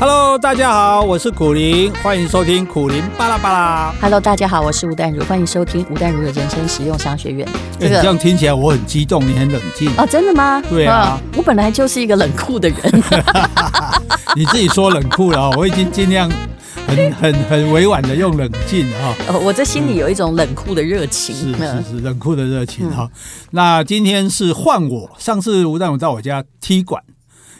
Hello，大家好，我是苦林，欢迎收听苦林巴拉巴拉。Hello，大家好，我是吴淡如，欢迎收听吴淡如的人生实用商学院。这个、欸、这样听起来我很激动，你很冷静哦，真的吗？对啊，我本来就是一个冷酷的人。你自己说冷酷了，我已经尽量很 很很委婉的用冷静啊。哦，我这心里有一种冷酷的热情，是是是，冷酷的热情哈。那今天是换我，上次吴淡如到我家踢馆。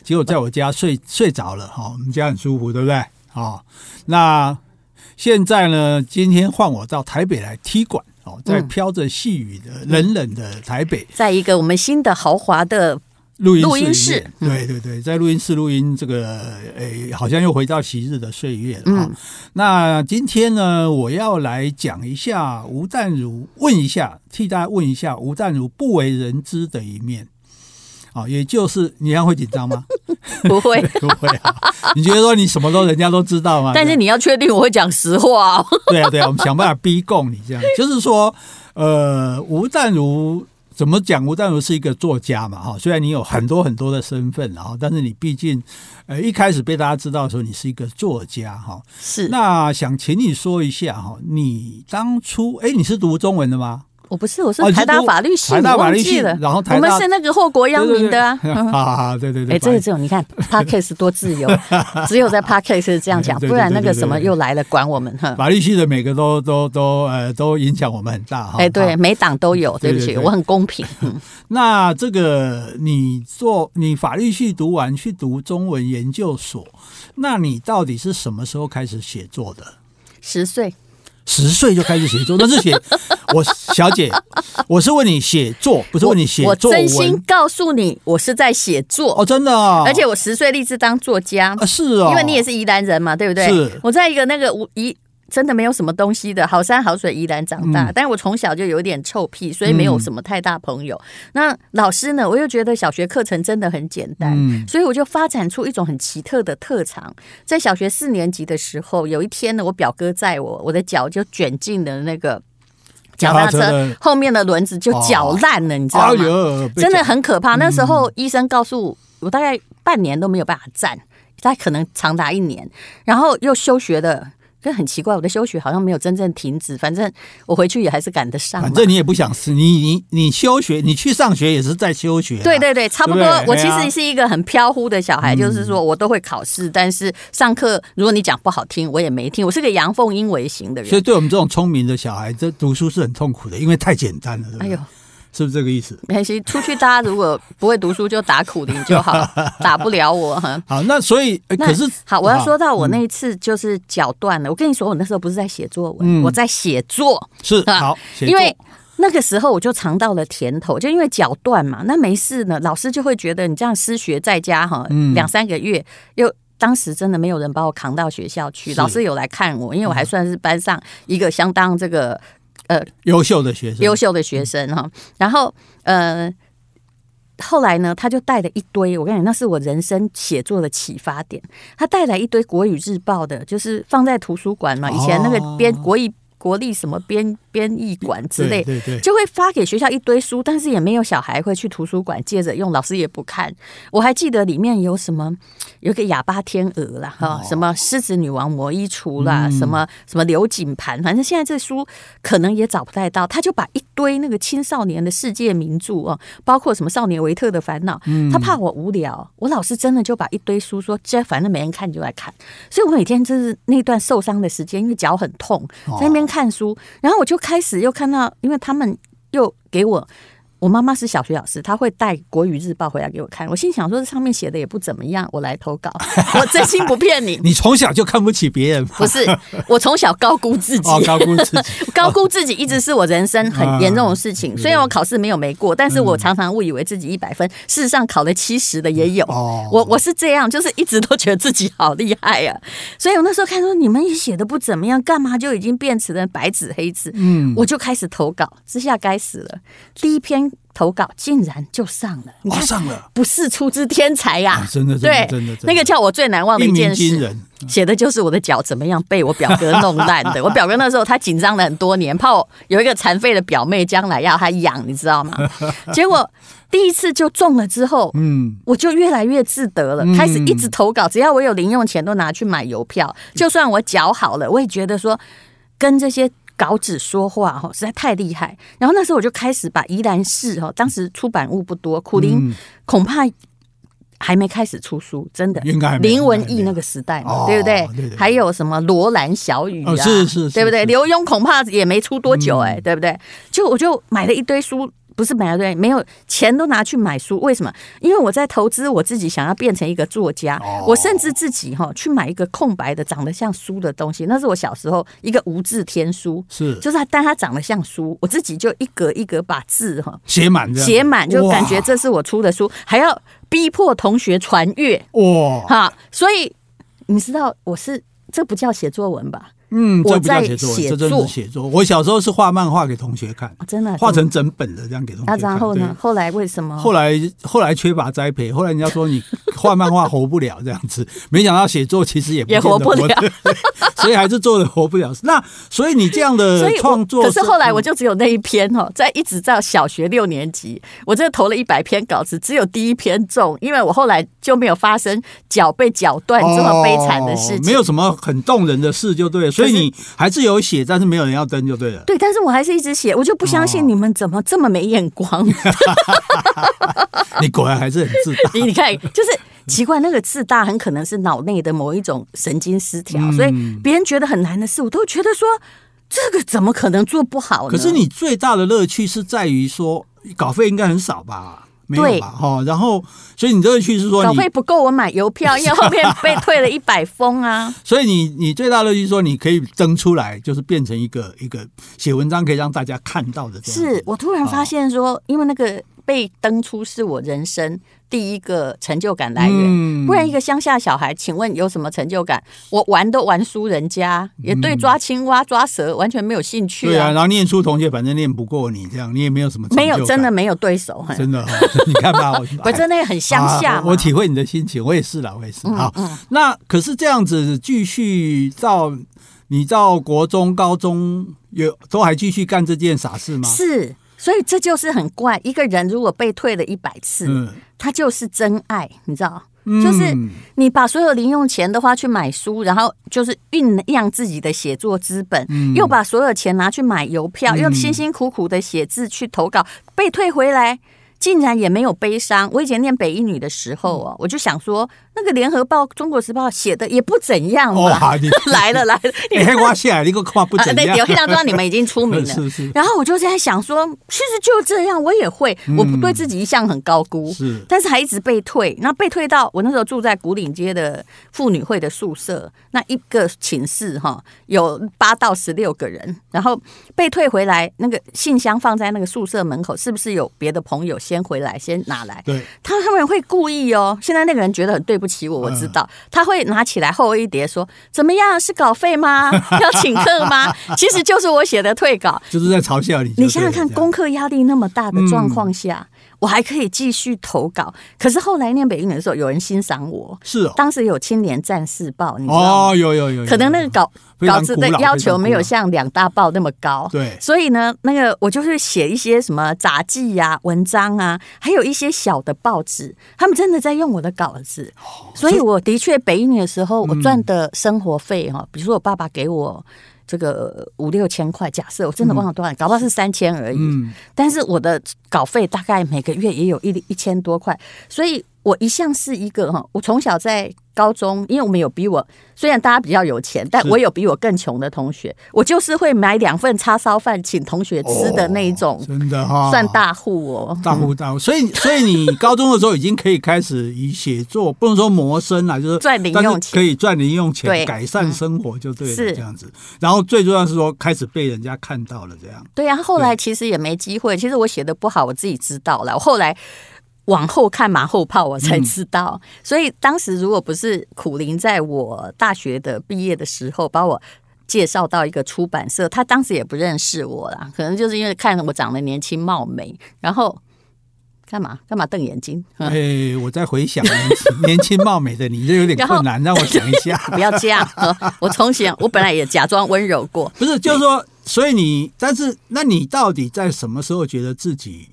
结果在我家睡睡着了哈，我们家很舒服，对不对？好，那现在呢？今天换我到台北来踢馆哦，在飘着细雨的冷冷的台北，在一个我们新的豪华的录音录音室，对对对，在录音室录音，这个诶，好像又回到昔日的岁月了哈。那今天呢，我要来讲一下吴淡如，问一下，替大家问一下吴淡如不为人知的一面。啊，也就是你这样会紧张吗？不会，不会啊。你觉得说你什么都人家都知道吗？但是你要确定我会讲实话哦。对啊，对啊，我们想办法逼供你这样。就是说，呃，吴淡如怎么讲？吴淡如是一个作家嘛，哈。虽然你有很多很多的身份，然后，但是你毕竟，呃，一开始被大家知道的时候，你是一个作家，哈。是。那想请你说一下，哈，你当初，哎，你是读中文的吗？我不是，我是台大法律系，台大法律系了。然后我们是那个祸国殃民的啊！好好，对对对。哎，这个这种你看，Podcast 多自由，只有在 Podcast 是这样讲，不然那个什么又来了，管我们哈。法律系的每个都都都呃都影响我们很大哈。哎，对，每党都有，对不起，我很公平。那这个你做你法律系读完去读中文研究所，那你到底是什么时候开始写作的？十岁。十岁就开始写作，那是写 我小姐，我是问你写作，不是问你写作文。我真心告诉你，我是在写作哦，真的啊！而且我十岁立志当作家啊，是哦，因为你也是宜兰人嘛，对不对？是，我在一个那个宜。真的没有什么东西的，好山好水依然长大，嗯、但是我从小就有点臭屁，所以没有什么太大朋友。嗯、那老师呢？我又觉得小学课程真的很简单，嗯、所以我就发展出一种很奇特的特长。在小学四年级的时候，有一天呢，我表哥载我，我的脚就卷进了那个脚踏车后面的轮子，就绞烂了，哦、你知道吗？哎、真的很可怕。那时候医生告诉我，我大概半年都没有办法站，大概可能长达一年，然后又休学的。这很奇怪，我的休学好像没有真正停止，反正我回去也还是赶得上。反正你也不想死，你你你休学，你去上学也是在休学。对对对，差不多。我其实是一个很飘忽的小孩，就是说我都会考试，但是上课如果你讲不好听，我也没听。我是个阳奉阴违型的人。所以对我们这种聪明的小孩，这读书是很痛苦的，因为太简单了。哎呦。是不是这个意思？没关系，出去大家如果不会读书，就打苦苓就好，打不了我哈。好，那所以可是好，我要说到我那一次就是脚断了。嗯、我跟你说，我那时候不是在写作文，嗯、我在写作。是好，因为那个时候我就尝到了甜头，就因为脚断嘛，那没事呢，老师就会觉得你这样失学在家哈，两三个月，又当时真的没有人把我扛到学校去，老师有来看我，因为我还算是班上一个相当这个。呃，优秀的学生，优秀的学生哈。然后呃，后来呢，他就带了一堆。我跟你讲，那是我人生写作的启发点。他带来一堆《国语日报》的，就是放在图书馆嘛。以前那个编国语。国立什么编编译馆之类，对对对，就会发给学校一堆书，但是也没有小孩会去图书馆借着用，老师也不看。我还记得里面有什么，有个哑巴天鹅啦，哈，什么狮子女王魔衣橱啦，嗯、什么什么刘景盘，反正现在这书可能也找不太到。他就把一堆那个青少年的世界名著哦，包括什么少年维特的烦恼，他怕我无聊，我老师真的就把一堆书说，这反正没人看你就来看。所以我每天就是那段受伤的时间，因为脚很痛，在那边。看书，然后我就开始又看到，因为他们又给我。我妈妈是小学老师，她会带《国语日报》回来给我看。我心想说，这上面写的也不怎么样，我来投稿。我真心不骗你。你从小就看不起别人？不是，我从小高估自己。高估自己，高估自己一直是我人生很严重的事情。虽然我考试没有没过，但是我常常误以为自己一百分，事实上考了七十的也有。我我是这样，就是一直都觉得自己好厉害啊。所以我那时候看说你们也写的不怎么样，干嘛就已经变成了白纸黑字？嗯，我就开始投稿。之下该死了，第一篇。篇投稿竟然就上了，你看上了，不是出自天才呀，真的，对，真的，那个叫我最难忘的一件事，写的就是我的脚怎么样被我表哥弄烂的。我表哥那时候他紧张了很多年，怕我有一个残废的表妹将来要他养，你知道吗？结果第一次就中了之后，嗯，我就越来越自得了，开始一直投稿，只要我有零用钱都拿去买邮票，就算我脚好了，我也觉得说跟这些。稿纸说话哈，实在太厉害。然后那时候我就开始把宜兰市哈，当时出版物不多，苦林恐怕还没开始出书，真的。应该林文义那个时代嘛，对不对？还有什么罗兰小雨啊？是是，对不对？刘墉恐怕也没出多久哎，对不对？就我就买了一堆书。不是买了对，没有钱都拿去买书，为什么？因为我在投资我自己，想要变成一个作家。哦、我甚至自己哈去买一个空白的、长得像书的东西，那是我小时候一个无字天书，是。就是它，但它长得像书，我自己就一格一格把字哈。写满，写满就感觉这是我出的书，还要逼迫同学传阅哇。哈，所以你知道我是这不叫写作文吧？嗯，这不叫写作，这真是写作。我小时候是画漫画给同学看，真的画成整本的这样给同学看。然后呢？后来为什么？后来后来缺乏栽培，后来人家说你画漫画活不了这样子，没想到写作其实也也活不了，所以还是做的活不了。那所以你这样的创作，可是后来我就只有那一篇哦，在一直到小学六年级，我这投了一百篇稿子，只有第一篇中，因为我后来就没有发生脚被绞断这么悲惨的事情，没有什么很动人的事就对了。所以你还是有写，但是没有人要登就对了。对，但是我还是一直写，我就不相信你们怎么这么没眼光。你果然还是很自大。你你看，就是奇怪，那个自大很可能是脑内的某一种神经失调，嗯、所以别人觉得很难的事，我都觉得说这个怎么可能做不好呢？可是你最大的乐趣是在于说稿费应该很少吧？对，哈，然后，所以你这个趣是说，稿费不够我买邮票，因为后面被退了一百封啊。所以你你最大乐趣是说，你可以登出来，就是变成一个一个写文章可以让大家看到的。是我突然发现说，因为那个被登出是我人生。第一个成就感来源，不然一个乡下小孩，请问有什么成就感？我玩都玩输人家，也对抓青蛙、抓蛇完全没有兴趣。对啊，然后念书同学反正念不过你，这样你也没有什么没有，真的没有对手，真的。你看吧，我 真的很乡下。我体会你的心情，我也是啦，我也是。好，那可是这样子继续到你到国中、高中，有都还继续干这件傻事吗？是。所以这就是很怪，一个人如果被退了一百次，嗯、他就是真爱，你知道？嗯、就是你把所有零用钱都花去买书，然后就是酝酿自己的写作资本，嗯、又把所有钱拿去买邮票，嗯、又辛辛苦苦的写字去投稿，被退回来。竟然也没有悲伤。我以前念北一女的时候啊，我就想说，那个联合报、中国时报写的也不怎样嘛。来了 来了，你看我写来，你个看不怎样。有知道你们已经出名了。是是。然后我就在想说，其实就这样，我也会。我不对自己一向很高估，是。但是还一直被退，然后被退到我那时候住在古岭街的妇女会的宿舍，那一个寝室哈有八到十六个人，然后被退回来，那个信箱放在那个宿舍门口，是不是有别的朋友？先回来，先拿来。对，他他们会故意哦。现在那个人觉得很对不起我，我知道他会拿起来厚一叠，说怎么样？是稿费吗？要请客吗？其实就是我写的退稿，就是在嘲笑你。你想想看，功课压力那么大的状况下。嗯我还可以继续投稿，可是后来念北一女的时候，有人欣赏我。是哦，当时有《青年战士报》，你知道吗？哦，有有有。可能那个稿稿子的要求没有像两大报那么高。对。所以呢，那个我就是写一些什么杂记呀、文章啊，还有一些小的报纸，他们真的在用我的稿子。所以我的确北一女的时候，我赚的生活费哈，比如说我爸爸给我。这个五六千块，假设我真的忘了多少，嗯、搞不好是三千而已。嗯、但是我的稿费大概每个月也有一一千多块，所以我一向是一个哈，我从小在。高中，因为我们有比我虽然大家比较有钱，但我有比我更穷的同学，我就是会买两份叉烧饭请同学吃的那一种，哦、真的哈，算大户哦，大户大户。所以，所以你高中的时候已经可以开始以写作，不能说谋生了，就是赚零用钱，可以赚零用钱，改善生活就对了，是这样子。然后最重要是说，开始被人家看到了，这样。对呀、啊，后来其实也没机会。其实我写的不好，我自己知道了。我后来。往后看马后炮，我才知道。嗯、所以当时如果不是苦林在我大学的毕业的时候把我介绍到一个出版社，他当时也不认识我啦，可能就是因为看我长得年轻貌美，然后干嘛干嘛瞪眼睛？哎、欸，我在回想年轻貌美的你，这有点困难，让我想一下。不要这样，我从前我本来也假装温柔过，不是，就是说，所以你，但是，那你到底在什么时候觉得自己？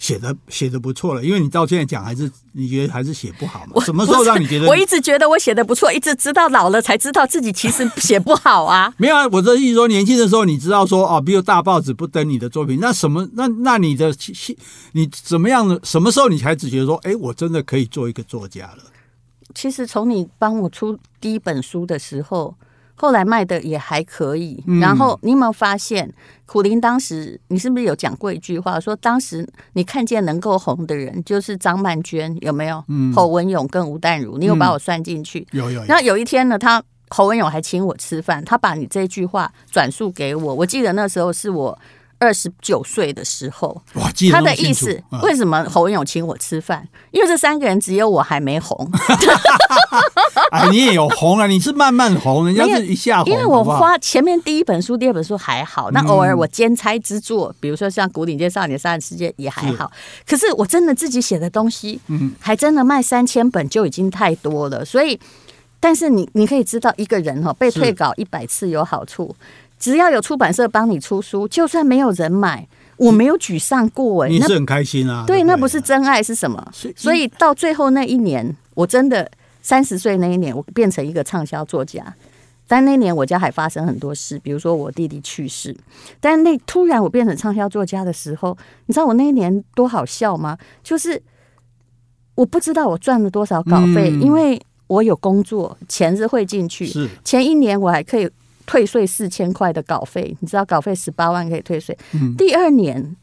写的写的不错了，因为你到现在讲还是你觉得还是写不好嘛？什么时候让你觉得？我一直觉得我写的不错，一直直到老了才知道自己其实写不好啊。没有啊，我这意思说，年轻的时候你知道说哦，比如大报纸不登你的作品，那什么那那你的你怎么样的？什么时候你才只觉得说，哎，我真的可以做一个作家了？其实从你帮我出第一本书的时候。后来卖的也还可以，然后你有没有发现，苦林当时你是不是有讲过一句话，说当时你看见能够红的人就是张曼娟，有没有？嗯，侯文勇跟吴淡如，你有把我算进去？有有。然后有一天呢，他侯文勇还请我吃饭，他把你这句话转述给我，我记得那时候是我。二十九岁的时候，哇，他的意思为什么侯文咏请我吃饭？因为这三个人只有我还没红。哎，你也有红啊，你是慢慢红，人家是一下红。因为我花前面第一本书、第二本书还好，那偶尔我兼差之作，比如说像《牯岭街少年杀人事件》也还好。可是我真的自己写的东西，嗯，还真的卖三千本就已经太多了。所以，但是你你可以知道，一个人哈被退稿一百次有好处。只要有出版社帮你出书，就算没有人买，我没有沮丧过哎，你是很开心啊。对，那不是真爱是什么？所以到最后那一年，我真的三十岁那一年，我变成一个畅销作家。但那年我家还发生很多事，比如说我弟弟去世。但那突然我变成畅销作家的时候，你知道我那一年多好笑吗？就是我不知道我赚了多少稿费，因为我有工作，钱是会进去。是前一年我还可以。退税四千块的稿费，你知道稿费十八万可以退税。嗯、第二年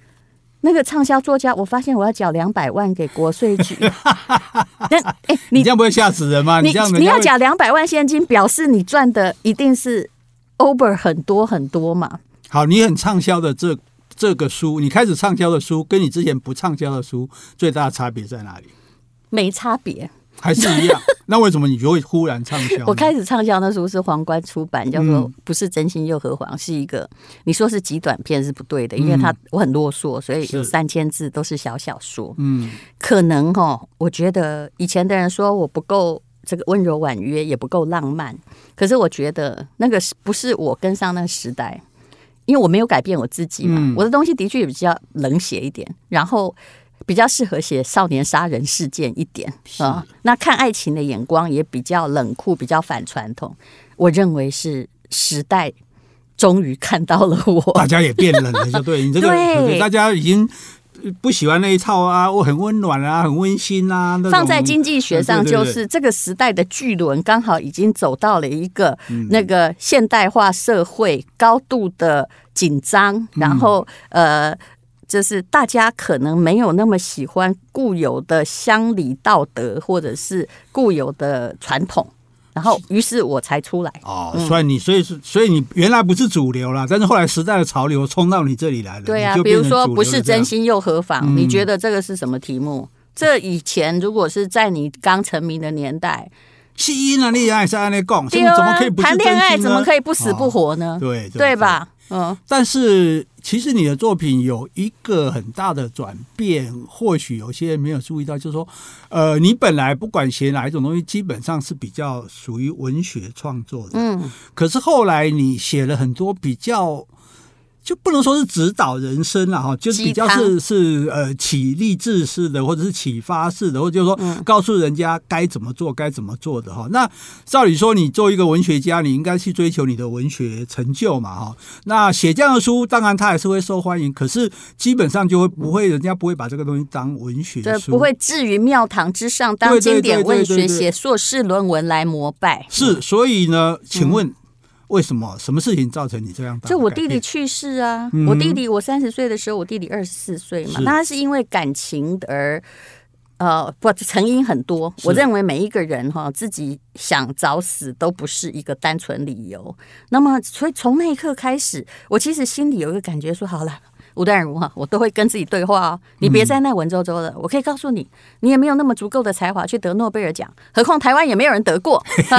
那个畅销作家，我发现我要缴两百万给国税局。那哎、欸，你，你这样不会吓死人吗？你这样你要缴两百万现金，表示你赚的一定是 over 很多很多嘛。好，你很畅销的这这个书，你开始畅销的书，跟你之前不畅销的书最大的差别在哪里？没差别。还是一样，那为什么你就会忽然畅销？我开始畅销那时候是皇冠出版，叫做《不是真心又何妨》，是一个你说是极短篇是不对的，因为它我很啰嗦，所以有三千字都是小小说。嗯，可能哈，我觉得以前的人说我不够这个温柔婉约，也不够浪漫，可是我觉得那个是不是我跟上那个时代？因为我没有改变我自己嘛，我的东西的确也比较冷血一点，然后。比较适合写少年杀人事件一点啊，那看爱情的眼光也比较冷酷，比较反传统。我认为是时代终于看到了我，大家也变冷了，就对 你这个对，大家已经不喜欢那一套啊，我很温暖啊，很温馨啊。放在经济学上，就是这个时代的巨轮刚好已经走到了一个那个现代化社会高度的紧张，然后呃。就是大家可能没有那么喜欢固有的乡里道德，或者是固有的传统，然后于是我才出来。哦，所以你所以是所以你原来不是主流啦，但是后来时代的潮流冲到你这里来了。对啊，比如说不是真心又何妨？嗯，你觉得这个是什么题目？这以前如果是在你刚成名的年代，吸引啊，你爱是爱那讲，怎么可以不谈恋爱？怎么可以不死不活呢？哦，对对吧？嗯，但是其实你的作品有一个很大的转变，或许有些人没有注意到，就是说，呃，你本来不管写哪一种东西，基本上是比较属于文学创作的，嗯，可是后来你写了很多比较。就不能说是指导人生了哈，就是比较是是呃启励志式的，或者是启发式的，或者就是说告诉人家该怎么做，该怎么做的哈。那照理说，你作为一个文学家，你应该去追求你的文学成就嘛哈。那写这样的书，当然他还是会受欢迎，可是基本上就会不会，人家不会把这个东西当文学书，不会置于庙堂之上，当经典文学写硕士论文来膜拜。是，所以呢，请问。为什么？什么事情造成你这样？就我弟弟去世啊！嗯、我弟弟，我三十岁的时候，我弟弟二十四岁嘛。那他是因为感情而，呃，不，成因很多。我认为每一个人哈，自己想早死都不是一个单纯理由。那么，所以从那一刻开始，我其实心里有一个感觉说：好了。吴淡如哈，我都会跟自己对话哦。你别再那文绉绉的，我可以告诉你，你也没有那么足够的才华去得诺贝尔奖，何况台湾也没有人得过。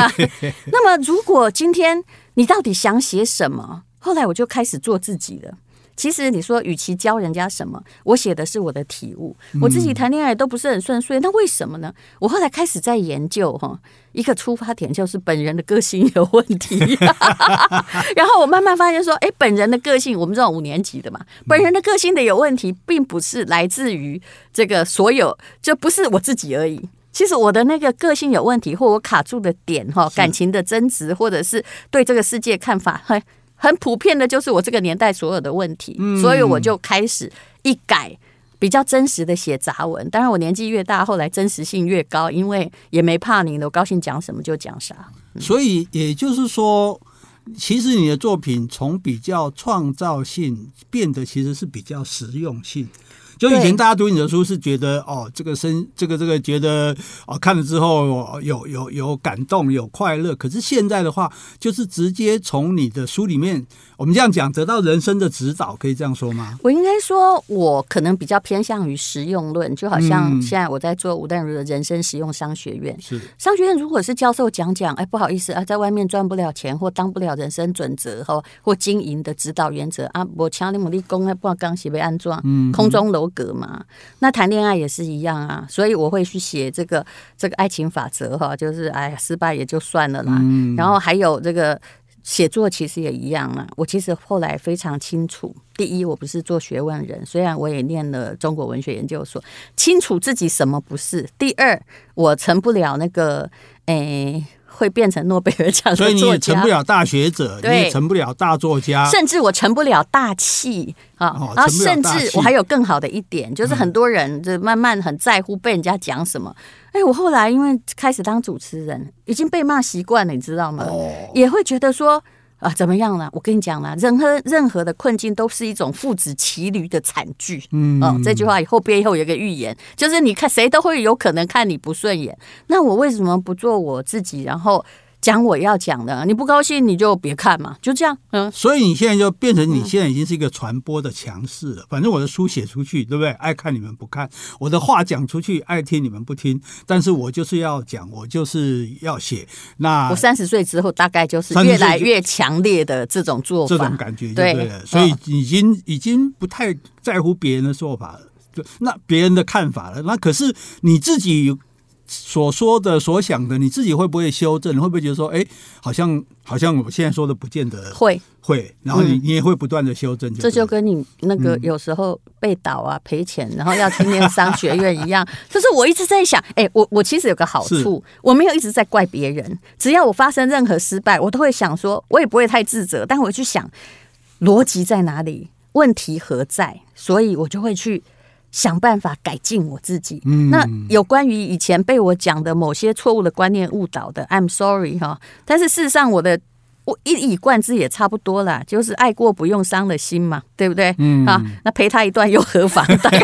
那么，如果今天你到底想写什么？后来我就开始做自己了。其实你说，与其教人家什么，我写的是我的体悟。我自己谈恋爱都不是很顺遂，那为什么呢？我后来开始在研究哈，一个出发点就是本人的个性有问题。然后我慢慢发现说，哎，本人的个性，我们这种五年级的嘛，本人的个性的有问题，并不是来自于这个所有，就不是我自己而已。其实我的那个个性有问题，或我卡住的点哈，感情的争执，或者是对这个世界看法，很。很普遍的，就是我这个年代所有的问题，嗯、所以我就开始一改比较真实的写杂文。当然，我年纪越大，后来真实性越高，因为也没怕你了，我高兴讲什么就讲啥。嗯、所以也就是说，其实你的作品从比较创造性变得其实是比较实用性。就以前大家读你的书是觉得哦，这个生这个这个觉得哦，看了之后有有有感动有快乐，可是现在的话就是直接从你的书里面。我们这样讲，得到人生的指导，可以这样说吗？我应该说，我可能比较偏向于实用论，就好像现在我在做吴淡如的人生实用商学院。是商学院，如果是教授讲讲，哎，不好意思啊，在外面赚不了钱，或当不了人生准则哈，或经营的指导原则啊，我强力努力攻，不知道刚写被安装，嗯，空中楼阁嘛。那谈恋爱也是一样啊，所以我会去写这个这个爱情法则哈，就是哎呀，失败也就算了啦。嗯，然后还有这个。写作其实也一样啊，我其实后来非常清楚，第一，我不是做学问人，虽然我也念了中国文学研究所，清楚自己什么不是。第二，我成不了那个，诶。会变成诺贝尔奖所以你也成不了大学者，你也成不了大作家，甚至我成不了大气啊。哦、然后甚至我还有更好的一点，就是很多人就慢慢很在乎被人家讲什么。哎、嗯，我后来因为开始当主持人，已经被骂习惯了，你知道吗？哦、也会觉得说。啊，怎么样了？我跟你讲了，任何任何的困境都是一种父子骑驴的惨剧。嗯，哦，这句话以后背后有个预言，就是你看谁都会有可能看你不顺眼。那我为什么不做我自己？然后。讲我要讲的，你不高兴你就别看嘛，就这样。嗯，所以你现在就变成你现在已经是一个传播的强势了。反正我的书写出去，对不对？爱看你们不看，我的话讲出去，爱听你们不听。但是我就是要讲，我就是要写。那我三十岁之后，大概就是越来越强烈的这种做法，这种感觉就对了。对，所以已经已经不太在乎别人的做法了，就那别人的看法了。那可是你自己。所说的、所想的，你自己会不会修正？会不会觉得说，哎，好像好像我现在说的不见得会会，然后你、嗯、你也会不断的修正。这就跟你那个有时候被倒啊、赔钱，然后要去念商学院一样。就是我一直在想，哎，我我其实有个好处，我没有一直在怪别人。只要我发生任何失败，我都会想说，我也不会太自责，但我去想逻辑在哪里，问题何在，所以我就会去。想办法改进我自己。嗯，那有关于以前被我讲的某些错误的观念误导的，I'm sorry 哈。但是事实上，我的我一以贯之也差不多啦，就是爱过不用伤了心嘛，对不对？嗯啊，那陪他一段又何妨？大概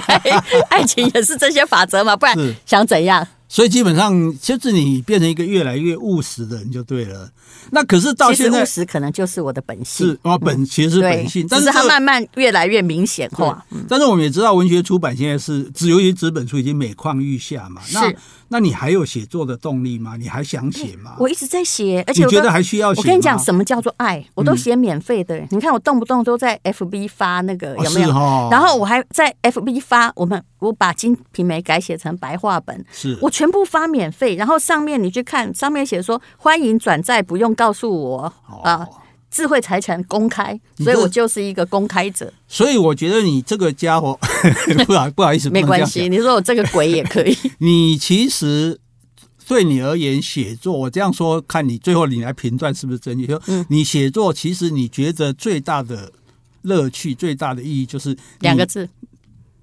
爱情也是这些法则嘛，不然想怎样？所以基本上就是你变成一个越来越务实的人就对了。那可是到现在，务实可能就是我的本性。是啊，本其实是本性，但是它慢慢越来越明显化。但是我们也知道，文学出版现在是只由于纸本书已经每况愈下嘛。那那你还有写作的动力吗？你还想写吗？我一直在写，而且我觉得还需要写。我跟你讲，什么叫做爱？我都写免费的。你看我动不动都在 FB 发那个有没有？然后我还在 FB 发，我们我把《金瓶梅》改写成白话本，是我全部发免费。然后上面你去看，上面写说欢迎转载，不用告诉我啊。智慧财产公开，所以我就是一个公开者。所以我觉得你这个家伙，不好不好意思，没关系。你说我这个鬼也可以。你其实对你而言，写作，我这样说，看你最后你来评断是不是真的。嗯，你写作其实你觉得最大的乐趣、最大的意义就是两个字：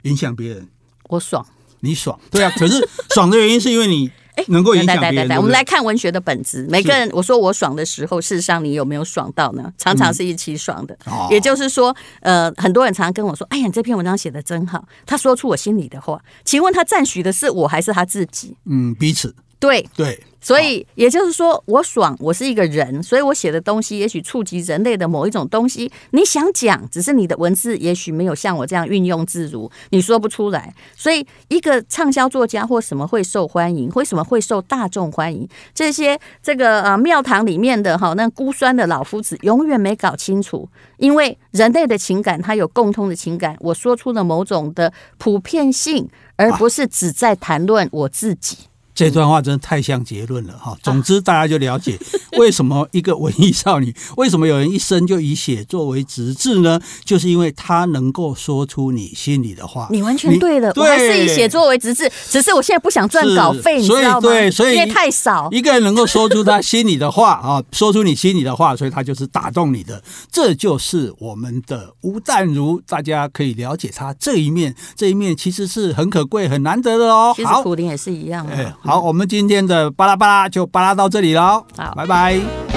影响别人。我爽，你爽，对啊。可是 爽的原因是因为你。哎能够影响别人。我们来看文学的本质。每个人，我说我爽的时候，事实上你有没有爽到呢？常常是一起爽的。也就是说，呃，很多人常常跟我说：“哎呀，你这篇文章写的真好。”他说出我心里的话。请问他赞许的是我还是他自己？嗯，彼此。对对。所以也就是说，我爽，我是一个人，所以我写的东西也许触及人类的某一种东西。你想讲，只是你的文字也许没有像我这样运用自如，你说不出来。所以，一个畅销作家或什么会受欢迎，为什么会受大众欢迎？这些这个呃庙堂里面的哈那孤酸的老夫子，永远没搞清楚，因为人类的情感，它有共通的情感。我说出了某种的普遍性，而不是只在谈论我自己。这段话真的太像结论了哈。总之，大家就了解 为什么一个文艺少女，为什么有人一生就以写作为职志呢？就是因为她能够说出你心里的话。你完全对了，我还是以写作为职志，只是我现在不想赚稿费，你知道吗？对，所以因为太少。一个人能够说出他心里的话 啊，说出你心里的话，所以他就是打动你的。这就是我们的吴淡如，大家可以了解他这一面，这一面其实是很可贵、很难得的哦。其实苦林也是一样。好，我们今天的巴拉巴拉就巴拉到这里喽。好，拜拜。